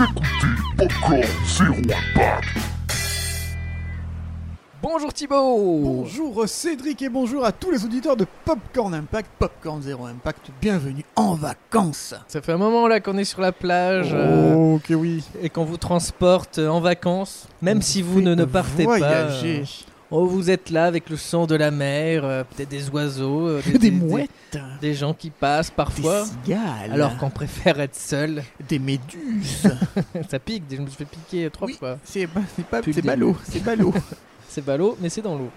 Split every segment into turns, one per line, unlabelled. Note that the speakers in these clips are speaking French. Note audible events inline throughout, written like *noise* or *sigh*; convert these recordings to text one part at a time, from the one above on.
Popcorn Zero Impact.
Bonjour Thibaut
Bonjour Cédric et bonjour à tous les auditeurs de Popcorn Impact, Popcorn Zero Impact, bienvenue en vacances.
Ça fait un moment là qu'on est sur la plage euh,
Oh, que oui.
et qu'on vous transporte euh, en vacances, même
On
si
vous
ne, partez
voyager.
pas. Oh, vous êtes là avec le son de la mer, euh, peut-être des oiseaux, euh,
Des, *laughs* mouettes,
des gens qui passent
des
parfois.
cigales,
Alors qu'on préfère être seul,
des méduses. *laughs*
ça pique. Je me suis fait piquer trois
Oui.
fois.
c'est pas,
Depuis
c'est ballot, c'est *laughs* ballot.
C'est ballot, mais c'est dans l'eau.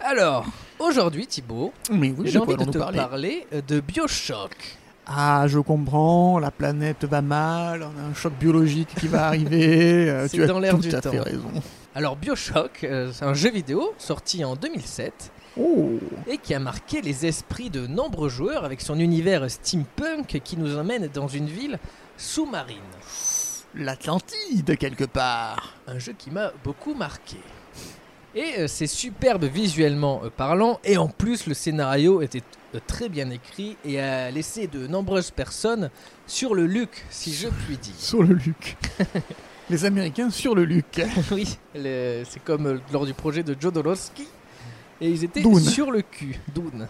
Alors, aujourd'hui Thibaut,
oui,
j'ai envie de te
parler
parler euh, de Bioshock.
Ah, je comprends, la planète va mal, on a un choc biologique qui va arriver. tu as
dans l'air
tout
du
à
temps.
fait raison.
Alors Bioshock, euh, c'est un jeu vidéo sorti en 2007
Oh,
et qui a marqué les esprits de nombreux joueurs avec son univers steampunk qui nous emmène dans une ville sous-marine.
l'Atlantide quelque part.
Un jeu qui m'a beaucoup marqué. Et euh, c'est superbe visuellement euh, parlant et en plus le scénario était très bien écrit et a laissé de nombreuses personnes sur le Luc, si je puis dire.
Sur le Luc. *laughs* Les Américains sur le Luc. *laughs*
oui, c'est comme euh, lors du projet de Jodorowsky. Et ils étaient
Dune.
sur le cul. Dune.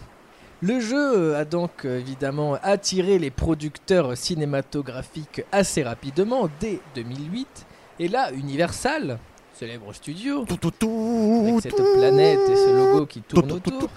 Le jeu euh, a donc euh, évidemment attiré les producteurs cinématographiques assez rapidement dès 2008. Et là, Universal, célèbre studio,
Tout, tout, tout,
avec cette planète et ce logo qui tourne autour.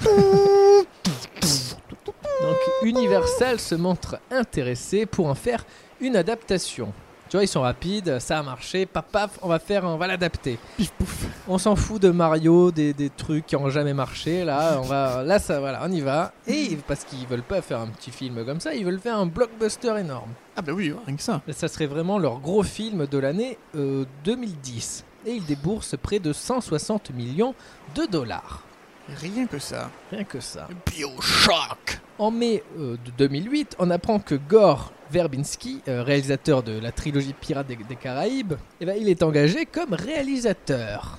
Donc Universal se montre intéressé pour en faire une adaptation. Tu vois, ils sont rapides, ça a marché, paf paf, on va faire, on va l'adapter.
Pif pouf.
On s'en fout de Mario, des, des trucs qui ont jamais marché. Là, on va, là, ça, voilà, on y va. Et parce qu'ils veulent pas faire un petit film comme ça, ils veulent faire un blockbuster énorme.
Ah bah oui, rien que ça.
Et ça serait vraiment leur gros film de l'année euh, 2010. Et ils déboursent près de 160 millions de dollars.
Rien que ça.
Rien que ça.
Bioshock.
En mai euh, de 2008, on apprend que Gore Verbinski, euh, réalisateur de la trilogie Pirates des, des Caraïbes, eh ben, il est engagé comme réalisateur.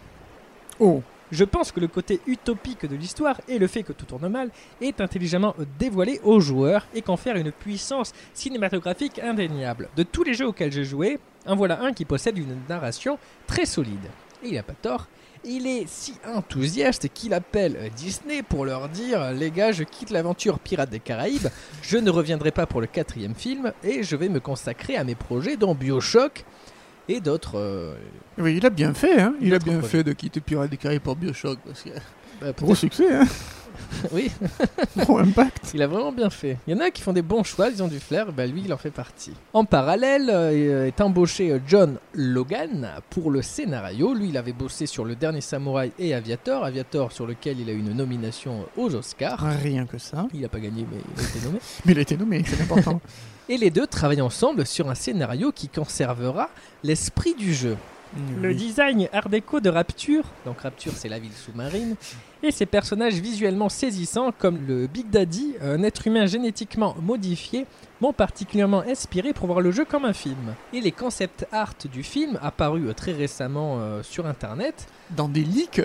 Oh,
Je pense que le côté utopique de l'histoire et le fait que tout tourne mal est intelligemment dévoilé aux joueurs et confère une puissance cinématographique indéniable. De tous les jeux auxquels j'ai joué, en voilà un qui possède une narration très solide. Et il n'a pas tort. Il est si enthousiaste qu'il appelle Disney pour leur dire Les gars, je quitte l'aventure Pirates des Caraïbes, je ne reviendrai pas pour le quatrième film et je vais me consacrer à mes projets dont Bioshock et d'autres. euh,
oui, il a bien fait, hein. Il a bien
projets.
fait de quitter Pirates des Caraïbes pour Bioshock parce que
bah,
gros succès, hein. *laughs*
oui, *laughs*
Gros impact.
Il a vraiment bien fait. Il y en a qui font des bons choix, ils ont du flair, bah lui il en fait partie. En parallèle euh, est embauché euh, John Logan pour le scénario. Lui il avait bossé sur Le Dernier Samouraï et Aviator, Aviator sur lequel il a eu une nomination aux Oscars.
Rien que ça.
Il n'a pas gagné mais il a été nommé. *laughs*
Mais il a été nommé, c'est important.
Et les deux travaillent ensemble sur un scénario qui conservera l'esprit du jeu. Le
Oui.
design art déco de Rapture, donc Rapture c'est la ville sous-marine, et ses personnages visuellement saisissants comme le Big Daddy, un être humain génétiquement modifié, m'ont particulièrement inspiré pour voir le jeu comme un film. Et les concept art du film, apparus euh, très récemment euh, sur internet,
Dans des leaks.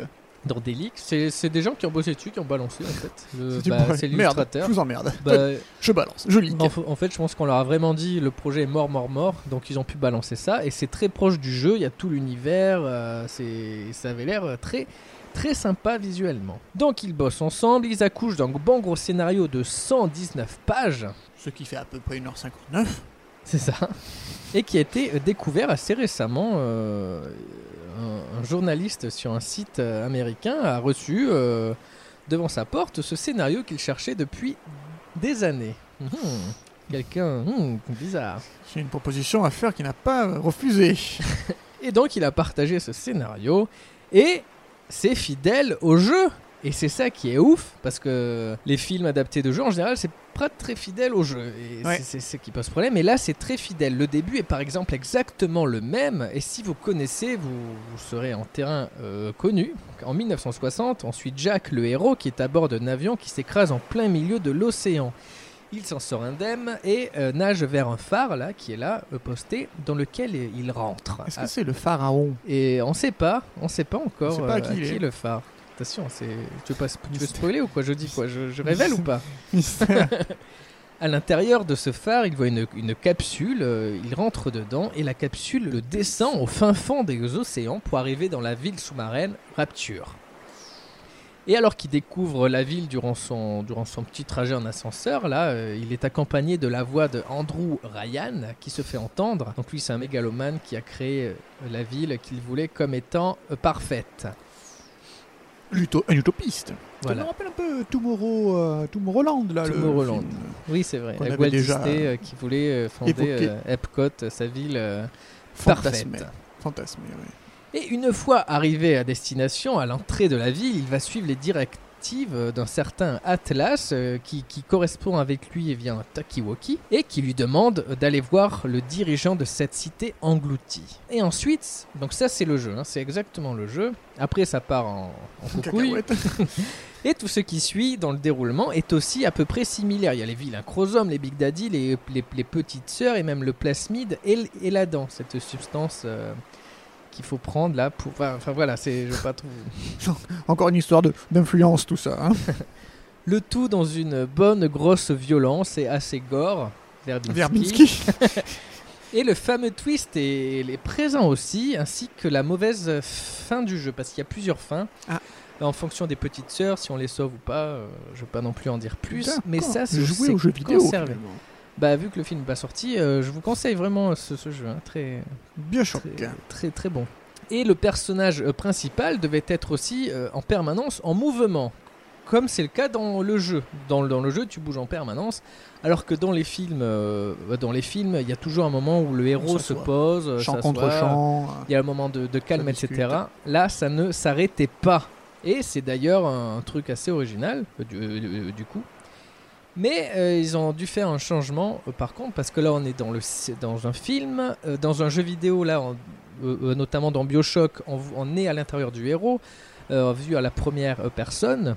Dans des leaks, c'est des gens qui ont bossé dessus, qui ont balancé en fait. Le-
C'est
bah, c'est l'illustrateur.
je vous emmerde.
Bah, *laughs*
Je balance, je leak.
en, fait, je pense qu'on leur a vraiment dit le projet est mort, mort, mort, donc ils ont pu balancer ça et c'est très proche du jeu. Il y a tout l'univers, euh, c'est, ça avait l'air euh, très, très sympa visuellement. Donc ils bossent ensemble, ils accouchent d'un bon gros scénario de 119 pages,
Ce qui fait à peu près 1h59.
c'est ça, et qui a été euh, découvert assez récemment. euh, un, un journaliste sur un site euh, américain a reçu euh, devant sa porte ce scénario qu'il cherchait depuis des années. Mhm. Quelqu'un hmm, bizarre.
J'ai une proposition à faire qui n'a pas euh, refusé. *laughs*
Et donc il a partagé ce scénario et c'est fidèle au jeu. Et c'est ça qui est ouf parce que les films adaptés de jeux en général c'est pas très fidèle au jeu et
Ouais.
c'est- ce qui pose problème. Et là c'est très fidèle. Le début est par exemple exactement le même et si vous connaissez vous, vous serez en terrain euh, connu. En 1960 ensuite Jack le héros qui est à bord d'un avion qui s'écrase en plein milieu de l'océan. Il s'en sort indemne et euh, nage vers un phare là qui est là euh, posté dans lequel il rentre.
Est-ce
Ah,
que c'est le pharaon?
Et on sait pas, on sait pas encore
sait pas à
euh,
qui il est.
le phare. Attention, c'est. Tu veux, pas... tu veux spoiler ou quoi? Je dis quoi? Je, je révèle ou pas? *laughs* *laughs* À l'intérieur de ce phare, il voit une, une capsule, euh, il rentre dedans et la capsule le descend au fin fond des océans pour arriver dans la ville sous-marine Rapture. Et alors qu'il découvre la ville durant son, durant son petit trajet en ascenseur, là, euh, il est accompagné de la voix de Andrew Ryan qui se fait entendre. Donc lui, c'est un mégalomane qui a créé euh, la ville qu'il voulait comme étant euh, parfaite.
L'uto- un utopiste.
Voilà.
Ça me rappelle un peu Tomorrow, euh, Tomorrowland, là.
Tomorrowland. Oui, c'est vrai.
Avait
Walt
déjà
Disney euh, qui voulait euh, fonder euh, Epcot, sa ville euh, parfaite.
Fantasmé. Oui.
Et une fois arrivé à destination, à l'entrée de la ville, il va suivre les directives d'un certain Atlas euh, qui, qui correspond avec lui via un Takiwoki et qui lui demande d'aller voir le dirigeant de cette cité engloutie. Et ensuite, donc ça c'est le jeu, hein, c'est exactement le jeu. Après ça part en, en *laughs* coucouille. *laughs* Et tout ce qui suit dans le déroulement est aussi à peu près similaire. Il y a les vilains chromosomes, les Big Daddy, les, les- les petites sœurs et même le plasmide et, et la dent, cette substance euh, qu'il faut prendre là pour. Enfin, voilà, c'est. Je veux pas trop. *laughs*
Encore une histoire de- d'influence, tout ça. hein. *laughs*
Le tout dans une bonne grosse violence et assez gore. Verbinski.
Verbinski. *laughs*
Et le fameux twist est, est présent aussi, ainsi que la mauvaise fin du jeu, parce qu'il y a plusieurs fins.
Ah.
En fonction des petites sœurs, si on les sauve ou pas, euh, je vais pas non plus en dire plus. Mais ça, c'est
jouer aux jeux vidéo.
Bah, vu que le film n'est pas sorti, euh, je vous conseille vraiment ce, ce jeu. hein, très,
Bioshock.
très, très, très bon. Et le personnage euh, principal devait être aussi euh, en permanence en mouvement, comme c'est le cas dans le jeu. Dans, le- dans le jeu, tu bouges en permanence, alors que dans les films, euh, dans les films, il y a toujours un moment où le héros se pose, s'assoit,
contre chant.
il y a un moment de, de calme, etc.
discute.
Là, ça ne s'arrêtait pas. Et c'est d'ailleurs un, truc assez original, du, du coup. Mais euh, ils ont dû faire un changement, euh, par contre, parce que là, on est dans, le, dans un film, euh, dans un jeu vidéo, là, on- notamment dans Bioshock, on, on est à l'intérieur du héros, vu à la première personne.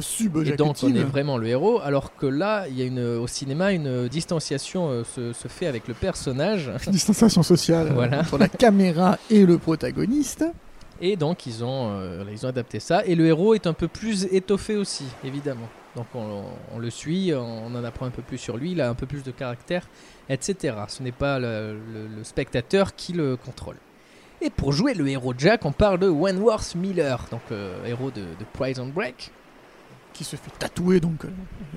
Sub
Et donc on est vraiment le héros, alors que là, il y a une, au cinéma, une distanciation se, se fait avec le personnage. *laughs*
Distanciation sociale
Voilà.
entre la caméra et le protagoniste.
Et donc ils ont, ils ont adapté ça. Et le héros est un peu plus étoffé aussi, évidemment. Donc on, on le suit, on en apprend un peu plus sur lui, il a un peu plus de caractère, etc. Ce n'est pas le, le- le spectateur qui le contrôle. Et pour jouer le héros Jack, on parle de Wentworth Miller, donc euh, héros de, de Prison Break.
qui se fait tatouer donc euh,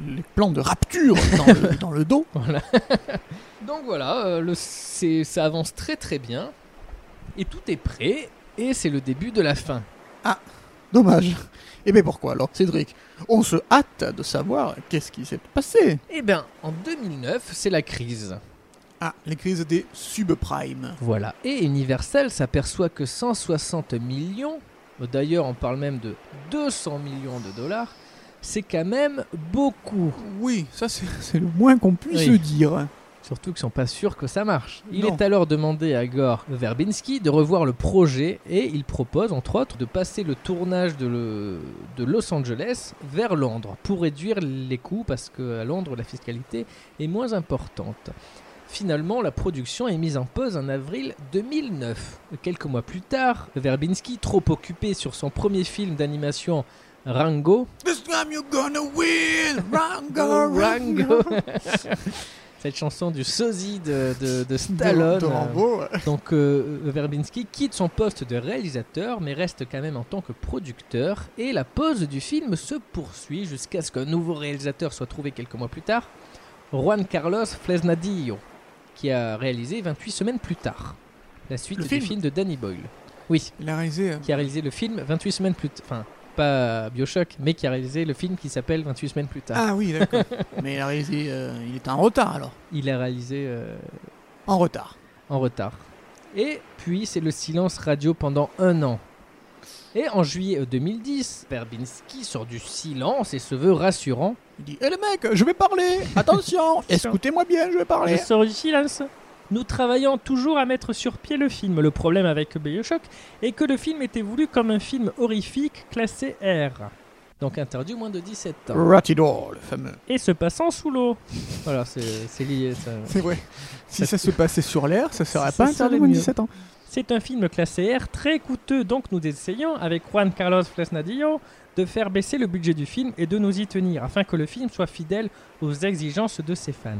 les plans de rapture dans le, *laughs* dans le dos.
Voilà. *laughs* Donc voilà, euh, le, ça avance très très bien. Et tout est prêt. Et c'est le début de la fin.
Dommage. Et bien pourquoi alors, Cédric? On se hâte de savoir qu'est-ce qui s'est passé.
Eh bien, en 2009, c'est la crise.
Ah, les crises des subprimes.
Voilà. Et Universal s'aperçoit que 160 millions, d'ailleurs on parle même de 200 millions de dollars, c'est quand même beaucoup.
Oui, ça c'est c'est le moins qu'on puisse
Oui.
dire.
Surtout qu'ils sont pas sûrs que ça marche. Il
Non.
est alors demandé à Gore Verbinski de revoir le projet et il propose entre autres de passer le tournage de, le- de Los Angeles vers Londres pour réduire les coûts parce qu'à Londres la fiscalité est moins importante. Finalement, la production est mise en pause en avril 2009. Quelques mois plus tard, Verbinski, trop occupé sur son premier film d'animation Rango,
This time you're gonna win, Rango, *laughs*
Rango, Rango. *laughs* cette chanson du sosie de, de, de Stallone,
De, de Rambo, ouais.
donc euh, Verbinski quitte son poste de réalisateur mais reste quand même en tant que producteur et la pause du film se poursuit jusqu'à ce qu'un nouveau réalisateur soit trouvé quelques mois plus tard, Juan Carlos Fresnadillo, qui a réalisé 28 semaines plus tard la suite
Le
du
film
film de Danny Boyle. Oui,
Il a réalisé. euh,
qui a réalisé le film 28 semaines plus tard. Enfin, pas Bioshock, mais qui a réalisé le film qui s'appelle 28 semaines plus tard.
Ah oui, d'accord. *laughs* Mais il a réalisé. euh, il était en retard alors.
Il a réalisé euh,
En retard.
en retard. Et puis c'est le silence radio pendant un an. Et en juillet 2010, Verbinski sort du silence et se veut rassurant.
Il dit Hé les mecs, je vais parler Attention *laughs* Écoutez-moi bien, je vais
Je
parler
sors du silence. Nous travaillons toujours à mettre sur pied le film. Le problème avec Bioshock est que le film était voulu comme un film horrifique classé R. Donc interdit moins de 17 ans.
Ratidor, le fameux.
Et se passant sous l'eau. Voilà, c'est lié. ça. *laughs*
C'est vrai. Si ça se passait sur l'air, ça serait pas interdit moins de
mieux.
17 ans.
C'est un film classé R très coûteux, donc nous essayons, avec Juan Carlos Fresnadillo, de faire baisser le budget du film et de nous y tenir, afin que le film soit fidèle aux exigences de ses fans.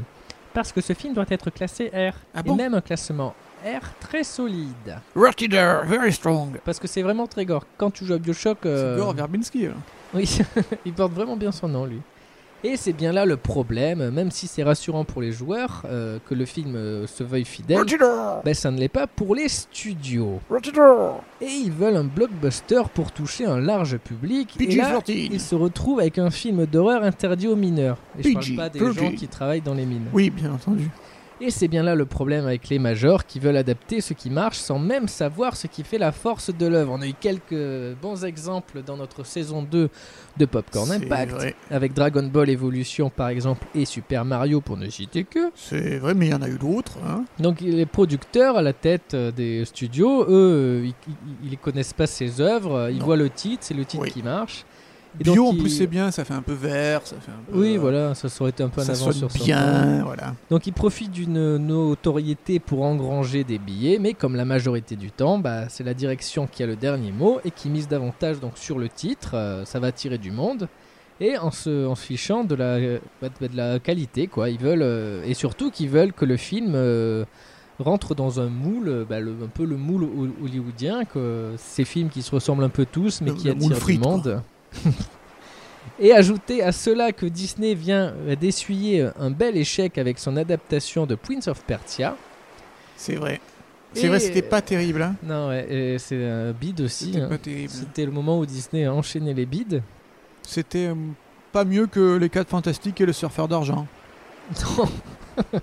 Parce que ce film doit être classé R,
Ah
et
bon
même un classement R très solide.
Rated R, very strong.
Parce que c'est vraiment très gore. Quand tu joues à Bioshock, euh,
C'est Gore Verbinski.
oui, *laughs* il porte vraiment bien son nom, lui. Et c'est bien là le problème, même si c'est rassurant pour les joueurs euh, que le film euh, se veuille fidèle, ben ça ne l'est pas pour les studios. Et ils veulent un blockbuster pour toucher un large public. Et là,
PG-13.
ils se retrouvent avec un film d'horreur interdit aux mineurs. Et je parle pas des
13.
gens qui travaillent dans les mines.
Oui, bien entendu.
Et c'est bien là le problème avec les majors qui veulent adapter ce qui marche sans même savoir ce qui fait la force de l'œuvre. On a eu quelques bons exemples dans notre saison 2 de Popcorn Impact,
vrai.
avec Dragon Ball Evolution par exemple et Super Mario pour ne citer que.
C'est vrai, mais il y en a eu d'autres. Hein.
Donc les producteurs à la tête euh, des studios, eux, ils, ils- connaissent pas ces œuvres, ils
Non.
voient le titre, c'est le titre
Oui.
qui marche. Et
Bio,
donc,
en plus, c'est bien, ça fait un peu vert, ça fait un peu.
Oui, voilà, ça aurait été un peu
Ça
avance sur
bien, voilà.
Donc ils profitent d'une notoriété pour engranger des billets, mais comme la majorité du temps, bah, c'est la direction qui a le dernier mot et qui mise davantage donc sur le titre, euh, ça va attirer du monde. Et en se, en se fichant de la, euh, de la qualité, quoi. Ils veulent, euh, et surtout qu'ils veulent que le film euh, rentre dans un moule, euh, bah, le- un peu le moule ho- hollywoodien, que ces films qui se ressemblent un peu tous, mais
Le-
qui attirent du monde. *laughs* Et ajouter à cela que Disney vient d'essuyer un bel échec avec son adaptation de Prince of Persia.
C'est vrai. C'est vrai, c'était pas terrible. Hein.
Non, ouais, c'est un bid aussi.
C'était
hein.
pas terrible.
C'était le moment où Disney a enchaîné les bids.
C'était euh, pas mieux que les 4 fantastiques et le surfeur d'argent. *laughs*
Non. *laughs*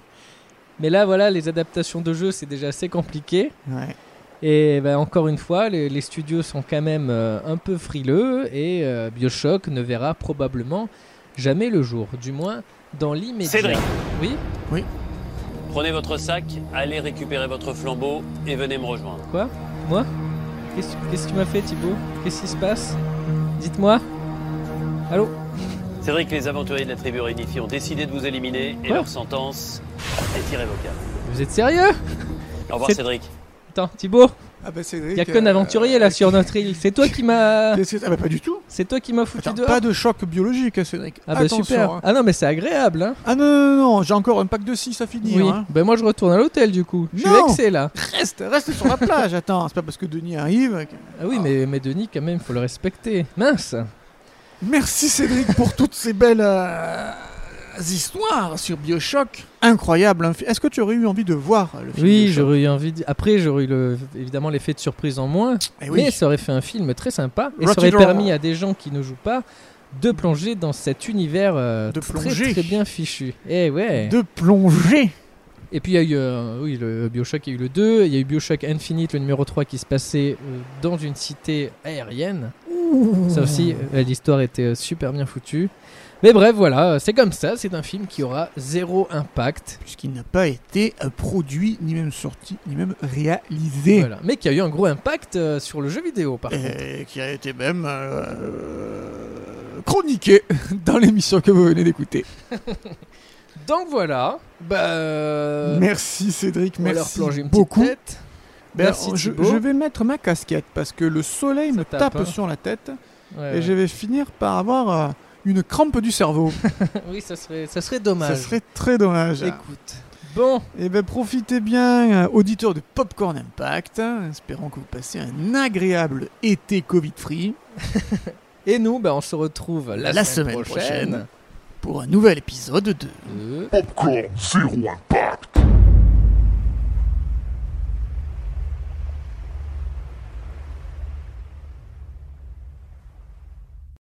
Mais là, voilà, les adaptations de jeux, c'est déjà assez compliqué.
Ouais.
Et ben, encore une fois, les, les studios sont quand même euh, un peu frileux et euh, Bioshock ne verra probablement jamais le jour, du moins dans l'immédiat.
Cédric.
Oui?
Prenez votre sac, allez récupérer votre flambeau et venez me rejoindre.
Quoi? Moi? Qu'est-ce que tu m'as fait, Thibaut? Qu'est-ce qui se passe? Dites-moi. Allô?
Cédric, les aventuriers de la tribu réunifiée ont décidé de vous éliminer et
Quoi?
leur sentence est irrévocable.
Vous êtes sérieux?
Au revoir Cédric.
Attends, Thibaut,
Ah bah Cédric.
il y a qu'un aventurier là sur notre île. C'est toi qui m'as.
Ah bah pas du tout.
C'est toi qui m'as foutu
Attends,
dehors.
pas de choc biologique, hein, Cédric.
Ah bah
Attention,
super.
hein.
Ah non mais c'est agréable hein.
Ah non, non, non, non, j'ai encore un pack de 6 à finir.
Oui.
hein.
Ben moi je retourne à l'hôtel du coup. Je suis vexé là.
Reste, reste sur la plage. Attends, c'est pas parce que Denis arrive. que-
Ah oui mais, mais Denis quand même faut le respecter. Mince.
Merci Cédric pour toutes ces belles euh, histoires sur Bioshock. Incroyable. hein. Est-ce que tu aurais eu envie de voir le film
Oui
Bioshock?
j'aurais eu envie. de- Après j'aurais eu le... évidemment l'effet de surprise en moins.
Eh oui.
Mais ça aurait fait un film très sympa et ça aurait permis à des gens qui ne jouent pas de plonger dans cet univers euh,
De
très
plonger.
très bien fichu. Eh ouais.
De plonger.
Et puis il y a eu euh, oui, le Bioshock, il y a eu le 2, il y a eu Bioshock Infinite, le numéro 3 qui se passait euh, dans une cité aérienne. Ça aussi, euh, l'histoire était euh, super bien foutue. Mais bref, voilà, c'est comme ça, c'est un film qui aura zéro impact.
Puisqu'il n'a pas été euh, produit, ni même sorti, ni même réalisé.
Voilà. Mais qui a eu un gros impact euh, sur le jeu vidéo par contre.
Et qui a été même euh, chroniqué *laughs* dans l'émission que vous venez d'écouter. *laughs*
Donc voilà, bah, euh,
Merci Cédric, merci
une
beaucoup.
tête.
Ben,
Merci,
je, je vais mettre ma casquette parce que le soleil
Ça
me
tape,
tape
hein.
sur la tête
Ouais,
et
ouais.
je vais finir par avoir une crampe du cerveau. *laughs*
oui, ça serait, ça serait dommage.
Ça serait très dommage.
Écoute, bon,
Et ben profitez bien, euh, auditeurs de Popcorn Impact. Espérons que vous passez un agréable été Covid-free *laughs*
et nous, bah, on se retrouve la,
La
semaine,
semaine
prochaine.
prochaine. pour un nouvel épisode de
de-
Popcorn Zero Impact.